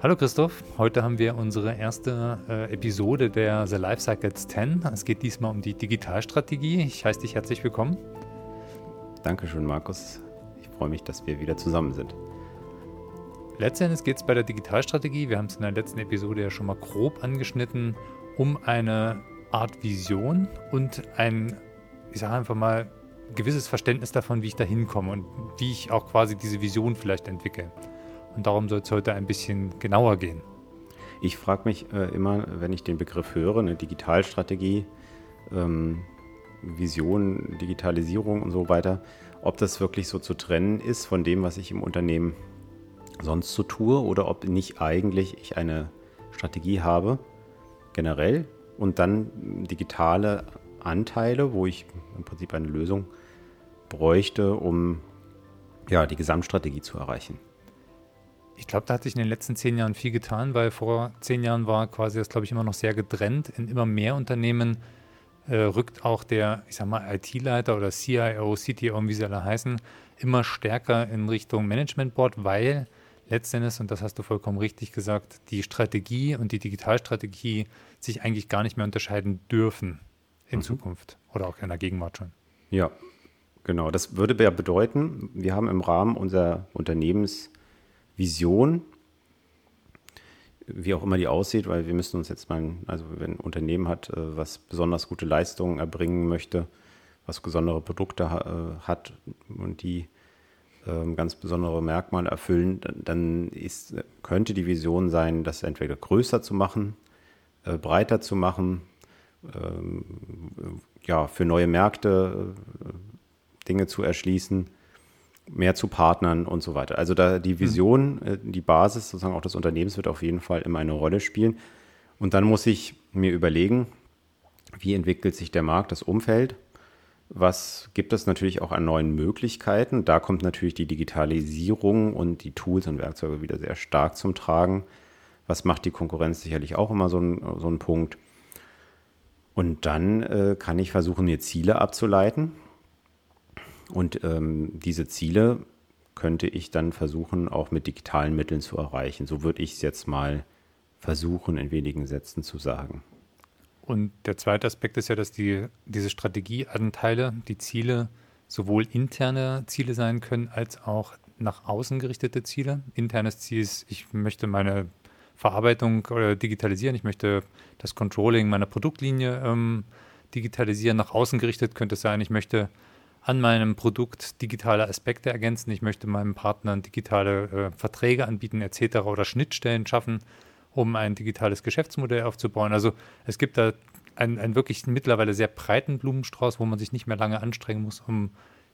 Hallo Christoph, heute haben wir unsere erste äh, Episode der The Life Cycles 10. Es geht diesmal um die Digitalstrategie. Ich heiße dich herzlich willkommen. Dankeschön, Markus. Ich freue mich, dass wir wieder zusammen sind. Letztendlich geht es bei der Digitalstrategie, wir haben es in der letzten Episode ja schon mal grob angeschnitten, um eine Art Vision und ein, ich sage einfach mal, gewisses Verständnis davon, wie ich da hinkomme und wie ich auch quasi diese Vision vielleicht entwickle. Und darum soll es heute ein bisschen genauer gehen. Ich frage mich äh, immer, wenn ich den Begriff höre, eine Digitalstrategie, ähm, Vision, Digitalisierung und so weiter, ob das wirklich so zu trennen ist von dem, was ich im Unternehmen sonst so tue oder ob nicht eigentlich ich eine Strategie habe, generell, und dann digitale Anteile, wo ich im Prinzip eine Lösung bräuchte, um ja, die Gesamtstrategie zu erreichen. Ich glaube, da hat sich in den letzten zehn Jahren viel getan, weil vor zehn Jahren war quasi das, glaube ich, immer noch sehr getrennt. In immer mehr Unternehmen äh, rückt auch der, ich sag mal, IT-Leiter oder CIO, CTO, wie sie alle heißen, immer stärker in Richtung Management Board, weil letztendlich, und das hast du vollkommen richtig gesagt, die Strategie und die Digitalstrategie sich eigentlich gar nicht mehr unterscheiden dürfen in mhm. Zukunft oder auch in der Gegenwart schon. Ja, genau. Das würde ja bedeuten, wir haben im Rahmen unserer Unternehmens- Vision, wie auch immer die aussieht, weil wir müssen uns jetzt mal, also wenn ein Unternehmen hat, äh, was besonders gute Leistungen erbringen möchte, was besondere Produkte äh, hat und die ähm, ganz besondere Merkmale erfüllen, dann ist, könnte die Vision sein, das entweder größer zu machen, äh, breiter zu machen, ähm, ja, für neue Märkte Dinge zu erschließen mehr zu Partnern und so weiter. Also da die hm. Vision, mhm. die Basis sozusagen auch des Unternehmens wird auf jeden Fall immer eine Rolle spielen. Und dann muss ich mir überlegen, wie entwickelt sich der Markt, das Umfeld? Was gibt es natürlich auch an neuen Möglichkeiten? Da kommt natürlich die Digitalisierung und die Tools und Werkzeuge wieder sehr stark zum Tragen. Was macht die Konkurrenz sicherlich auch immer so ein, so ein Punkt. Und dann äh, kann ich versuchen, mir Ziele abzuleiten. Und ähm, diese Ziele könnte ich dann versuchen, auch mit digitalen Mitteln zu erreichen. So würde ich es jetzt mal versuchen, in wenigen Sätzen zu sagen. Und der zweite Aspekt ist ja, dass die, diese Strategieanteile, die Ziele, sowohl interne Ziele sein können, als auch nach außen gerichtete Ziele. Internes Ziel ist, ich möchte meine Verarbeitung oder digitalisieren, ich möchte das Controlling meiner Produktlinie ähm, digitalisieren. Nach außen gerichtet könnte es sein, ich möchte an meinem Produkt digitale Aspekte ergänzen. Ich möchte meinem Partner digitale äh, Verträge anbieten etc. oder Schnittstellen schaffen, um ein digitales Geschäftsmodell aufzubauen. Also es gibt da einen, einen wirklich mittlerweile sehr breiten Blumenstrauß, wo man sich nicht mehr lange anstrengen muss, um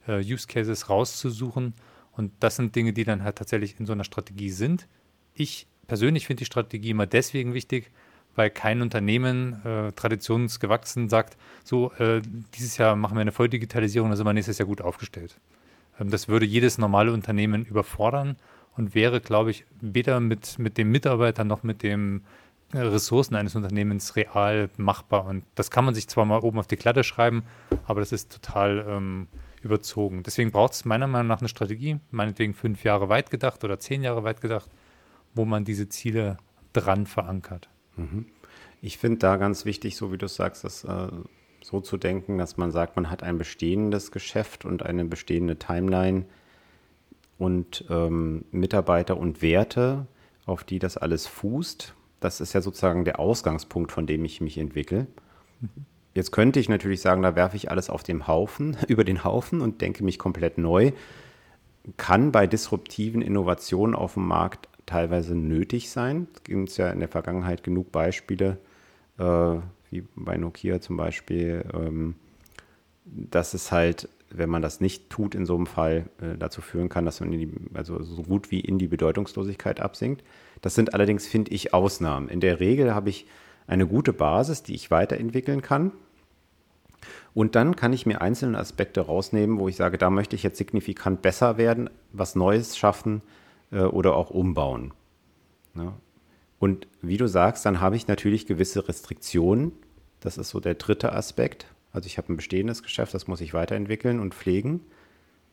äh, Use Cases rauszusuchen. Und das sind Dinge, die dann halt tatsächlich in so einer Strategie sind. Ich persönlich finde die Strategie immer deswegen wichtig, weil kein Unternehmen äh, traditionsgewachsen sagt, so äh, dieses Jahr machen wir eine Volldigitalisierung, dann sind wir nächstes Jahr gut aufgestellt. Ähm, das würde jedes normale Unternehmen überfordern und wäre, glaube ich, weder mit, mit dem Mitarbeiter noch mit den äh, Ressourcen eines Unternehmens real machbar. Und das kann man sich zwar mal oben auf die Klatte schreiben, aber das ist total ähm, überzogen. Deswegen braucht es meiner Meinung nach eine Strategie, meinetwegen fünf Jahre weit gedacht oder zehn Jahre weit gedacht, wo man diese Ziele dran verankert. Mhm. Ich finde da ganz wichtig, so wie du sagst, das äh, so zu denken, dass man sagt, man hat ein bestehendes Geschäft und eine bestehende Timeline und ähm, Mitarbeiter und Werte, auf die das alles fußt. Das ist ja sozusagen der Ausgangspunkt, von dem ich mich entwickle. Mhm. Jetzt könnte ich natürlich sagen, da werfe ich alles auf den Haufen, über den Haufen und denke mich komplett neu. Kann bei disruptiven Innovationen auf dem Markt teilweise nötig sein. Es gibt ja in der Vergangenheit genug Beispiele, äh, wie bei Nokia zum Beispiel, ähm, dass es halt wenn man das nicht tut, in so einem Fall äh, dazu führen kann, dass man die, also so gut wie in die Bedeutungslosigkeit absinkt. Das sind allerdings, finde ich, Ausnahmen. In der Regel habe ich eine gute Basis, die ich weiterentwickeln kann. Und dann kann ich mir einzelne Aspekte rausnehmen, wo ich sage, da möchte ich jetzt signifikant besser werden, was Neues schaffen oder auch umbauen. Ja. Und wie du sagst, dann habe ich natürlich gewisse Restriktionen. Das ist so der dritte Aspekt. Also ich habe ein bestehendes Geschäft, das muss ich weiterentwickeln und pflegen.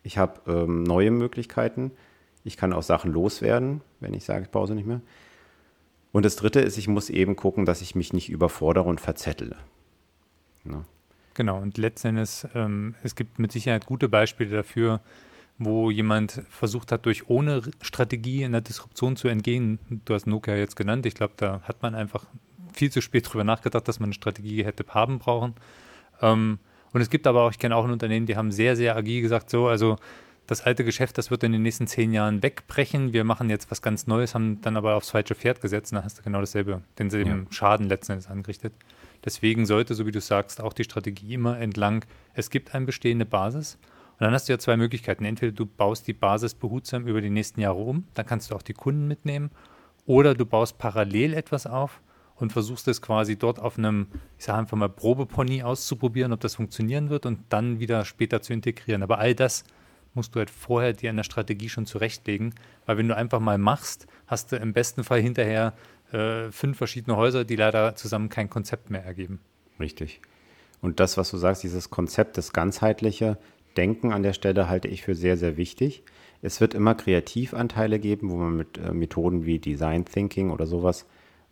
Ich habe ähm, neue Möglichkeiten. Ich kann auch Sachen loswerden, wenn ich sage, ich sie nicht mehr. Und das Dritte ist, ich muss eben gucken, dass ich mich nicht überfordere und verzettle. Ja. Genau, und letztendlich, ähm, es gibt mit Sicherheit gute Beispiele dafür, wo jemand versucht hat, durch ohne Strategie in der Disruption zu entgehen. Du hast Nokia jetzt genannt. Ich glaube, da hat man einfach viel zu spät drüber nachgedacht, dass man eine Strategie hätte haben brauchen. Ähm, und es gibt aber auch, ich kenne auch ein Unternehmen, die haben sehr, sehr agil gesagt, so, also das alte Geschäft, das wird in den nächsten zehn Jahren wegbrechen. Wir machen jetzt was ganz Neues, haben dann aber aufs falsche Pferd gesetzt. Und dann hast du genau dasselbe, denselben ja. Schaden letzten Endes angerichtet. Deswegen sollte, so wie du sagst, auch die Strategie immer entlang, es gibt eine bestehende Basis. Und dann hast du ja zwei Möglichkeiten. Entweder du baust die Basis behutsam über die nächsten Jahre um, dann kannst du auch die Kunden mitnehmen. Oder du baust parallel etwas auf und versuchst es quasi dort auf einem, ich sage einfach mal, Probepony auszuprobieren, ob das funktionieren wird und dann wieder später zu integrieren. Aber all das musst du halt vorher dir in der Strategie schon zurechtlegen, weil wenn du einfach mal machst, hast du im besten Fall hinterher äh, fünf verschiedene Häuser, die leider zusammen kein Konzept mehr ergeben. Richtig. Und das, was du sagst, dieses Konzept, das ganzheitliche Denken an der Stelle halte ich für sehr, sehr wichtig. Es wird immer Kreativanteile geben, wo man mit äh, Methoden wie Design Thinking oder sowas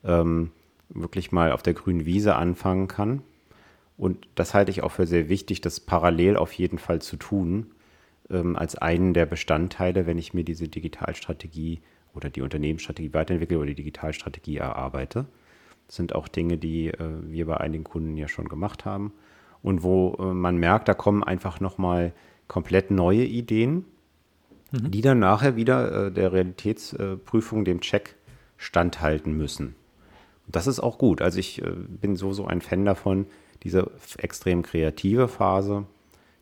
ähm, wirklich mal auf der grünen Wiese anfangen kann. Und das halte ich auch für sehr wichtig, das parallel auf jeden Fall zu tun, ähm, als einen der Bestandteile, wenn ich mir diese Digitalstrategie oder die Unternehmensstrategie weiterentwickle oder die Digitalstrategie erarbeite. Das sind auch Dinge, die äh, wir bei einigen Kunden ja schon gemacht haben und wo äh, man merkt, da kommen einfach nochmal komplett neue Ideen, mhm. die dann nachher wieder äh, der Realitätsprüfung, dem Check standhalten müssen. Das ist auch gut. Also ich äh, bin so, so ein Fan davon, diese extrem kreative Phase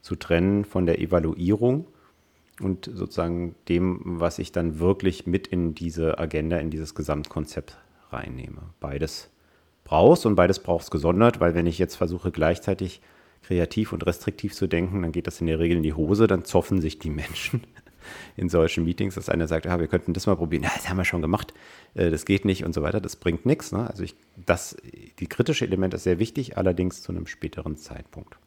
zu trennen von der Evaluierung und sozusagen dem, was ich dann wirklich mit in diese Agenda, in dieses Gesamtkonzept reinnehme. Beides brauchst und beides brauchst gesondert, weil wenn ich jetzt versuche gleichzeitig kreativ und restriktiv zu denken, dann geht das in der Regel in die Hose, dann zoffen sich die Menschen in solchen Meetings, dass einer sagt, ah, wir könnten das mal probieren, ja, das haben wir schon gemacht, äh, das geht nicht und so weiter, das bringt nichts. Ne? Also ich, das, die kritische Element ist sehr wichtig, allerdings zu einem späteren Zeitpunkt.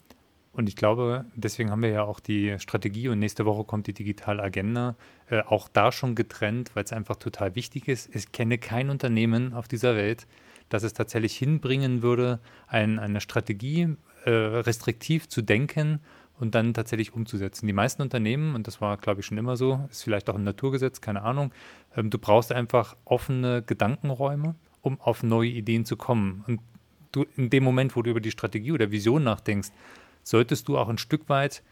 Und ich glaube, deswegen haben wir ja auch die Strategie und nächste Woche kommt die digitale Agenda, äh, auch da schon getrennt, weil es einfach total wichtig ist. Ich kenne kein Unternehmen auf dieser Welt, das es tatsächlich hinbringen würde, ein, eine Strategie äh, restriktiv zu denken und dann tatsächlich umzusetzen. Die meisten Unternehmen, und das war, glaube ich, schon immer so, ist vielleicht auch ein Naturgesetz, keine Ahnung, ähm, du brauchst einfach offene Gedankenräume, um auf neue Ideen zu kommen. Und du in dem Moment, wo du über die Strategie oder Vision nachdenkst, solltest du auch ein Stück weit,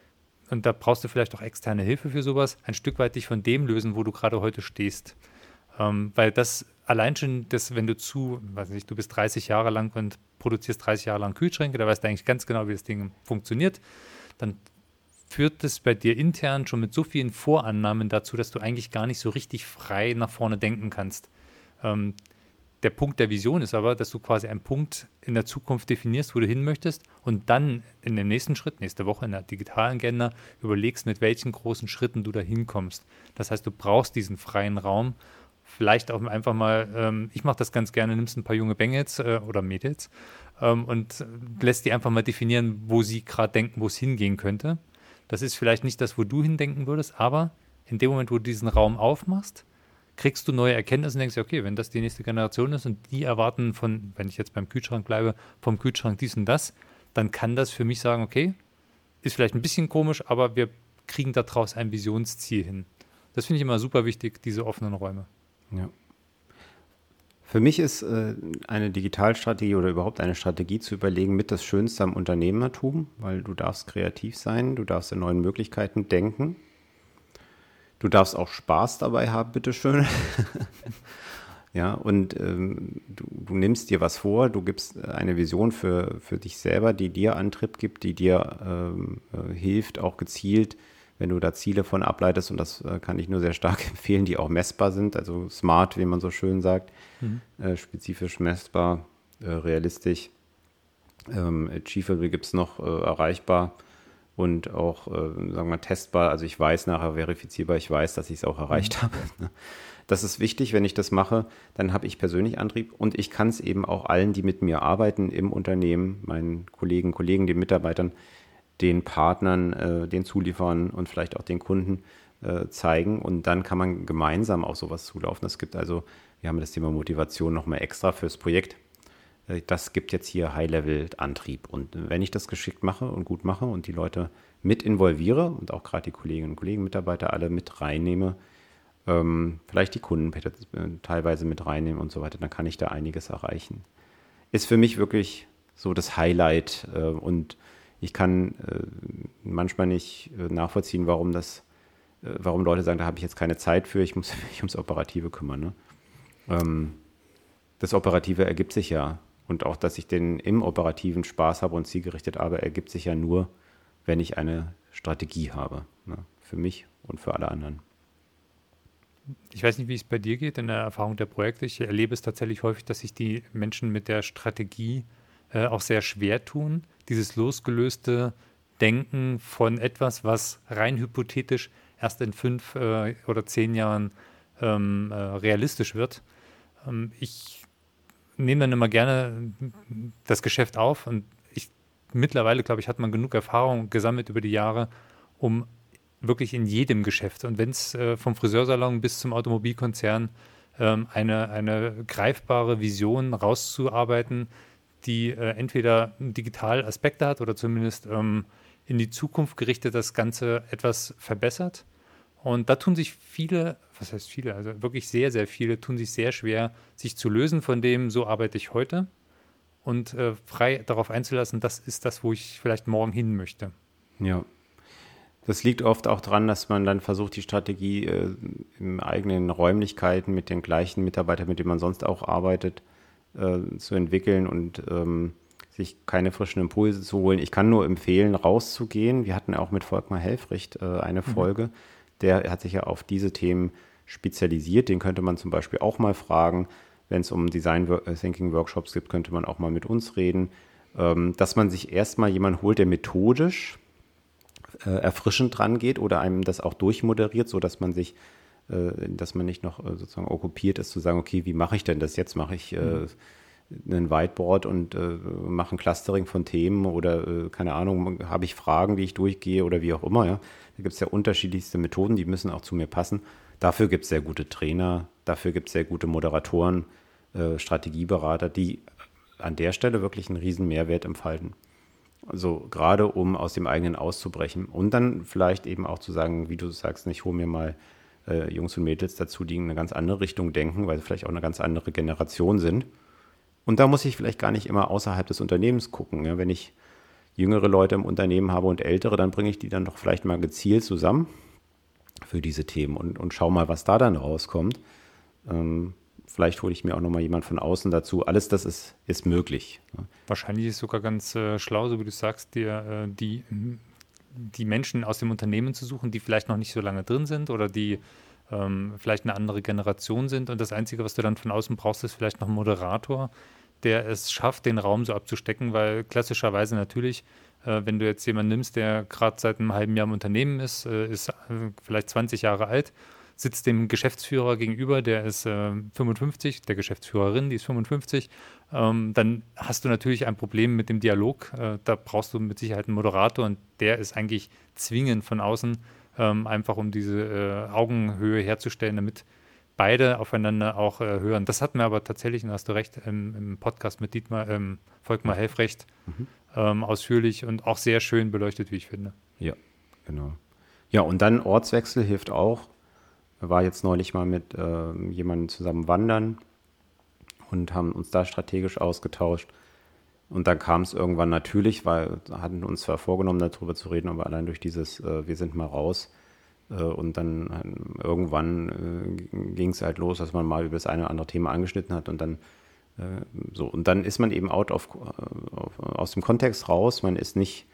und da brauchst du vielleicht auch externe Hilfe für sowas, ein Stück weit dich von dem lösen, wo du gerade heute stehst. Ähm, weil das allein schon, das, wenn du zu, weiß nicht, du bist 30 Jahre lang und produzierst 30 Jahre lang Kühlschränke, da weißt du eigentlich ganz genau, wie das Ding funktioniert dann führt es bei dir intern schon mit so vielen Vorannahmen dazu, dass du eigentlich gar nicht so richtig frei nach vorne denken kannst. Ähm, der Punkt der Vision ist aber, dass du quasi einen Punkt in der Zukunft definierst, wo du hin möchtest und dann in dem nächsten Schritt, nächste Woche in der digitalen Agenda, überlegst, mit welchen großen Schritten du da hinkommst. Das heißt, du brauchst diesen freien Raum. Vielleicht auch einfach mal, ähm, ich mache das ganz gerne, nimmst ein paar junge Bengels äh, oder Mädels ähm, und lässt die einfach mal definieren, wo sie gerade denken, wo es hingehen könnte. Das ist vielleicht nicht das, wo du hindenken würdest, aber in dem Moment, wo du diesen Raum aufmachst, kriegst du neue Erkenntnisse und denkst, okay, wenn das die nächste Generation ist und die erwarten von, wenn ich jetzt beim Kühlschrank bleibe, vom Kühlschrank dies und das, dann kann das für mich sagen, okay, ist vielleicht ein bisschen komisch, aber wir kriegen daraus ein Visionsziel hin. Das finde ich immer super wichtig, diese offenen Räume. Ja. Für mich ist äh, eine Digitalstrategie oder überhaupt eine Strategie zu überlegen mit das Schönste am Unternehmertum, weil du darfst kreativ sein, du darfst in neuen Möglichkeiten denken. Du darfst auch Spaß dabei haben, bitteschön. Ja, und ähm, du, du, nimmst dir was vor, du gibst eine Vision für, für dich selber, die dir Antrieb gibt, die dir ähm, äh, hilft, auch gezielt, wenn du da Ziele von ableitest, und das äh, kann ich nur sehr stark empfehlen, die auch messbar sind, also smart, wie man so schön sagt, mhm. äh, spezifisch messbar, äh, realistisch. Ähm, Achievable gibt es noch äh, erreichbar und auch, äh, sagen wir mal, testbar. Also ich weiß nachher verifizierbar, ich weiß, dass ich es auch erreicht mhm. habe. Ne? Das ist wichtig, wenn ich das mache, dann habe ich persönlich Antrieb und ich kann es eben auch allen, die mit mir arbeiten im Unternehmen, meinen Kollegen, Kollegen, den Mitarbeitern, den Partnern, äh, den Zulieferern und vielleicht auch den Kunden äh, zeigen und dann kann man gemeinsam auf sowas zulaufen. Es gibt also, wir haben das Thema Motivation nochmal extra fürs Projekt. Äh, das gibt jetzt hier High-Level-Antrieb. Und wenn ich das geschickt mache und gut mache und die Leute mit involviere und auch gerade die Kolleginnen und Kollegen, Mitarbeiter alle mit reinnehme, ähm, vielleicht die Kunden äh, teilweise mit reinnehmen und so weiter, dann kann ich da einiges erreichen. Ist für mich wirklich so das Highlight äh, und ich kann manchmal nicht nachvollziehen, warum das, warum Leute sagen, da habe ich jetzt keine Zeit für, ich muss mich ums Operative kümmern. Ne? Ähm, das Operative ergibt sich ja und auch, dass ich den im Operativen Spaß habe und zielgerichtet arbeite, ergibt sich ja nur, wenn ich eine Strategie habe. Ne? Für mich und für alle anderen ich weiß nicht, wie es bei dir geht in der Erfahrung der Projekte. Ich erlebe es tatsächlich häufig, dass sich die Menschen mit der Strategie äh, auch sehr schwer tun. Dieses losgelöste Denken von etwas, was rein hypothetisch erst in fünf äh, oder zehn Jahren ähm, äh, realistisch wird. Ähm, ich nehme dann immer gerne das Geschäft auf und ich mittlerweile, glaube ich, hat man genug Erfahrung gesammelt über die Jahre, um wirklich in jedem Geschäft. Und wenn es äh, vom Friseursalon bis zum Automobilkonzern ähm, eine, eine greifbare Vision rauszuarbeiten, die äh, entweder digital Aspekte hat oder zumindest ähm, in die Zukunft gerichtet das Ganze etwas verbessert. Und da tun sich viele, was heißt viele, also wirklich sehr, sehr viele, tun sich sehr schwer, sich zu lösen von dem, so arbeite ich heute und äh, frei darauf einzulassen, das ist das, wo ich vielleicht morgen hin möchte. Ja, das liegt oft auch daran, dass man dann versucht, die Strategie äh, in eigenen Räumlichkeiten mit den gleichen Mitarbeitern, mit denen man sonst auch arbeitet, äh, zu entwickeln und ähm, sich keine frischen Impulse zu holen. Ich kann nur empfehlen, rauszugehen. Wir hatten auch mit Volkmar Helfricht äh, eine mhm. Der hat sich ja auf diese Themen spezialisiert. Den könnte man zum Beispiel auch mal fragen. Wenn es um Design Thinking Workshops gibt, könnte man auch mal mit uns reden. Ähm, dass man sich erstmal jemanden holt, der methodisch äh, erfrischend dran geht oder einem das auch durchmoderiert, sodass man sich, äh, dass man nicht noch äh, sozusagen okkupiert ist, zu sagen, okay, wie mache ich denn das jetzt? Mache ich äh, mhm. Ein Whiteboard und äh, mache ein Clustering von Themen oder äh, keine Ahnung, habe ich Fragen, die ich durchgehe oder wie auch immer. Ja? Da gibt es ja unterschiedlichste Methoden, die müssen auch zu mir passen. Dafür gibt es sehr gute Trainer, dafür gibt es sehr gute Moderatoren, Strategieberater, die an der Stelle wirklich einen riesen Mehrwert entfalten. Also gerade um aus dem eigenen auszubrechen und dann vielleicht eben auch zu sagen, wie du sagst, ich hole mir mal äh, Jungs und Mädels dazu, die in eine ganz andere Richtung denken, weil sie vielleicht auch eine ganz andere Generation sind. Und da muss ich vielleicht gar nicht immer außerhalb des Unternehmens gucken. Ja? Wenn ich jüngere Leute im Unternehmen habe und ältere, dann bringe ich die dann doch vielleicht mal gezielt zusammen für diese Themen und, und schau mal, was da dann rauskommt. Ähm, Vielleicht hole ich mir auch nochmal jemand von außen dazu. Alles das ist, ist möglich. Wahrscheinlich ist es sogar ganz äh, schlau, so wie du sagst, dir äh, die, die Menschen aus dem Unternehmen zu suchen, die vielleicht noch nicht so lange drin sind oder die ähm, vielleicht eine andere Generation sind. Und das Einzige, was du dann von außen brauchst, ist vielleicht noch ein Moderator, der es schafft, den Raum so abzustecken, weil klassischerweise natürlich, äh, wenn du jetzt jemanden nimmst, der gerade seit einem halben Jahr im Unternehmen ist, äh, ist äh, vielleicht 20 Jahre alt sitzt dem Geschäftsführer gegenüber, der ist äh, 55, der Geschäftsführerin, die ist 55, ähm, dann hast du natürlich ein Problem mit dem Dialog. Äh, da brauchst du mit Sicherheit einen Moderator und der ist eigentlich zwingend von außen, ähm, einfach um diese äh, Augenhöhe herzustellen, damit beide aufeinander auch äh, hören. Das hatten wir aber tatsächlich, und hast du recht, im, im Podcast mit Dietmar, ähm, Volkmar Helfrecht mhm. ähm, ausführlich und auch sehr schön beleuchtet, wie ich finde. Ja, genau. Ja, und dann Ortswechsel hilft auch war jetzt neulich mal mit äh, jemandem zusammen wandern und haben uns da strategisch ausgetauscht. Und dann kam es irgendwann natürlich, weil wir hatten uns zwar vorgenommen, darüber zu reden, aber allein durch dieses äh, Wir sind mal raus, Äh, und dann irgendwann äh, ging es halt los, dass man mal über das eine oder andere Thema angeschnitten hat und dann äh, so. Und dann ist man eben out of, auf, aus dem Kontext raus. Man ist nicht,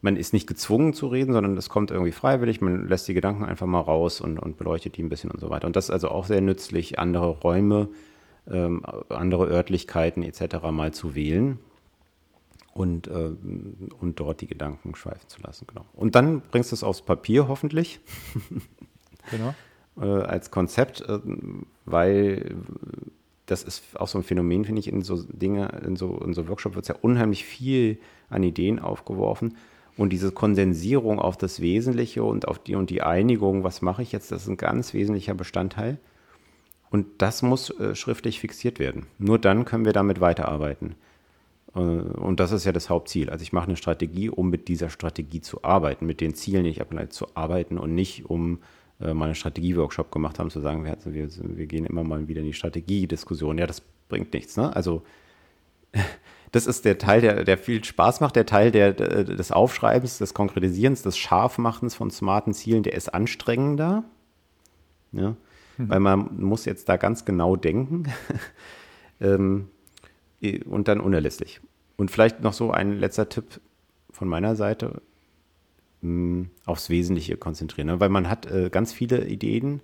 man ist nicht gezwungen zu reden, sondern es kommt irgendwie freiwillig. Man lässt die Gedanken einfach mal raus und, und beleuchtet die ein bisschen und so weiter. Und das ist also auch sehr nützlich, andere Räume, ähm, andere Örtlichkeiten etc. mal zu wählen und, äh, und dort die Gedanken schweifen zu lassen. Genau. Und dann bringst du es aufs Papier hoffentlich. genau. äh, als Konzept, äh, weil das ist auch so ein Phänomen, finde ich, in so Dinge, in so, in so Workshops wird es ja unheimlich viel an Ideen aufgeworfen. Und diese Kondensierung auf das Wesentliche und auf die und die Einigung, was mache ich jetzt, das ist ein ganz wesentlicher Bestandteil. Und das muss äh, schriftlich fixiert werden. Nur dann können wir damit weiterarbeiten. Äh, und das ist ja das Hauptziel. Also ich mache eine Strategie, um mit dieser Strategie zu arbeiten, mit den Zielen, die ich abgeleitet zu arbeiten und nicht um äh, mal einen Strategieworkshop gemacht haben, zu sagen, wir, wir, wir gehen immer mal wieder in die Strategiediskussion. Ja, das bringt nichts. Ne? Also das ist der Teil, der, der viel Spaß macht, der Teil der, des Aufschreibens, des Konkretisierens, des Scharfmachens von smarten Zielen, der ist anstrengender. Ja? Mhm. Weil man muss jetzt da ganz genau denken. ähm, und dann unerlässlich. Und vielleicht noch so ein letzter Tipp von meiner Seite, mh, hm, aufs Wesentliche konzentrieren. Ne? Weil man hat äh, ganz viele Ideen,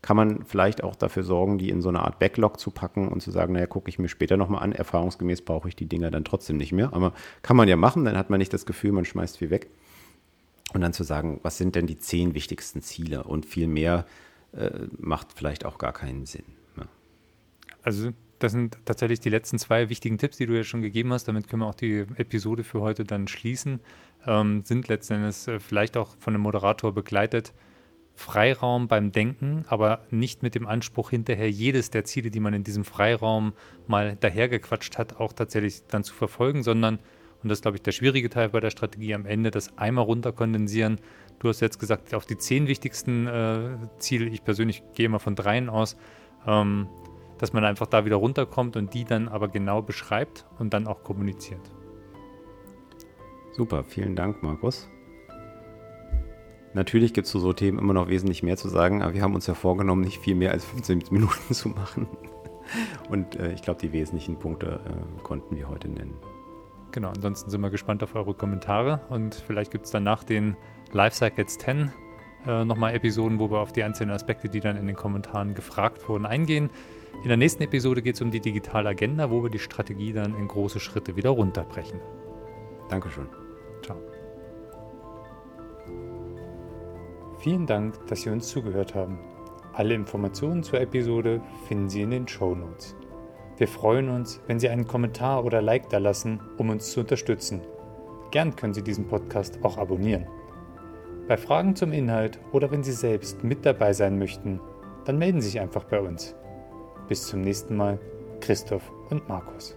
kann man vielleicht auch dafür sorgen, die in so eine Art Backlog zu packen und zu sagen, naja, gucke ich mir später nochmal an. Erfahrungsgemäß brauche ich die Dinger dann trotzdem nicht mehr. Aber kann man ja machen, dann hat man nicht das Gefühl, man schmeißt viel weg. Und dann zu sagen, was sind denn die zehn wichtigsten Ziele? Und viel mehr äh, macht vielleicht auch gar keinen Sinn. Ja. Also das sind tatsächlich die letzten zwei wichtigen Tipps, die du ja schon gegeben hast. Damit können wir auch die Episode für heute dann schließen. Ähm, sind letztendlich äh, vielleicht auch von einem Moderator begleitet. Freiraum beim Denken, aber nicht mit dem Anspruch hinterher jedes der Ziele, die man in diesem Freiraum mal dahergequatscht hat, auch tatsächlich dann zu verfolgen, sondern, und das ist, glaube ich, der schwierige Teil bei der Strategie am Ende, das einmal runterkondensieren. Du hast jetzt gesagt, auf die zehn wichtigsten äh, Ziele, ich persönlich gehe mal von dreien aus, ähm, dass man einfach da wieder runterkommt und die dann aber genau beschreibt und dann auch kommuniziert. Super, vielen Dank, Markus. Natürlich gibt es zu so Themen immer noch wesentlich mehr zu sagen, aber wir haben uns ja vorgenommen, nicht viel mehr als 15 Minuten zu machen. Und äh, ich glaube, die wesentlichen Punkte äh, konnten wir heute nennen. Genau, ansonsten sind wir gespannt auf eure Kommentare und vielleicht gibt es dann nach den Lifecycles 10 äh, nochmal Episoden, wo wir auf die einzelnen Aspekte, die dann in den Kommentaren gefragt wurden, eingehen. In der nächsten Episode geht es um die digitale Agenda, wo wir die Strategie dann in große Schritte wieder runterbrechen. Dankeschön. Ciao. Vielen Dank, dass Sie uns zugehört haben. Alle Informationen zur Episode finden Sie in den Show Notes. Wir freuen uns, wenn Sie einen Kommentar oder Like da lassen, um uns zu unterstützen. Gern können Sie diesen Podcast auch abonnieren. Bei Fragen zum Inhalt oder wenn Sie selbst mit dabei sein möchten, dann melden Sie sich einfach bei uns. Bis zum nächsten Mal, Christoph und Markus.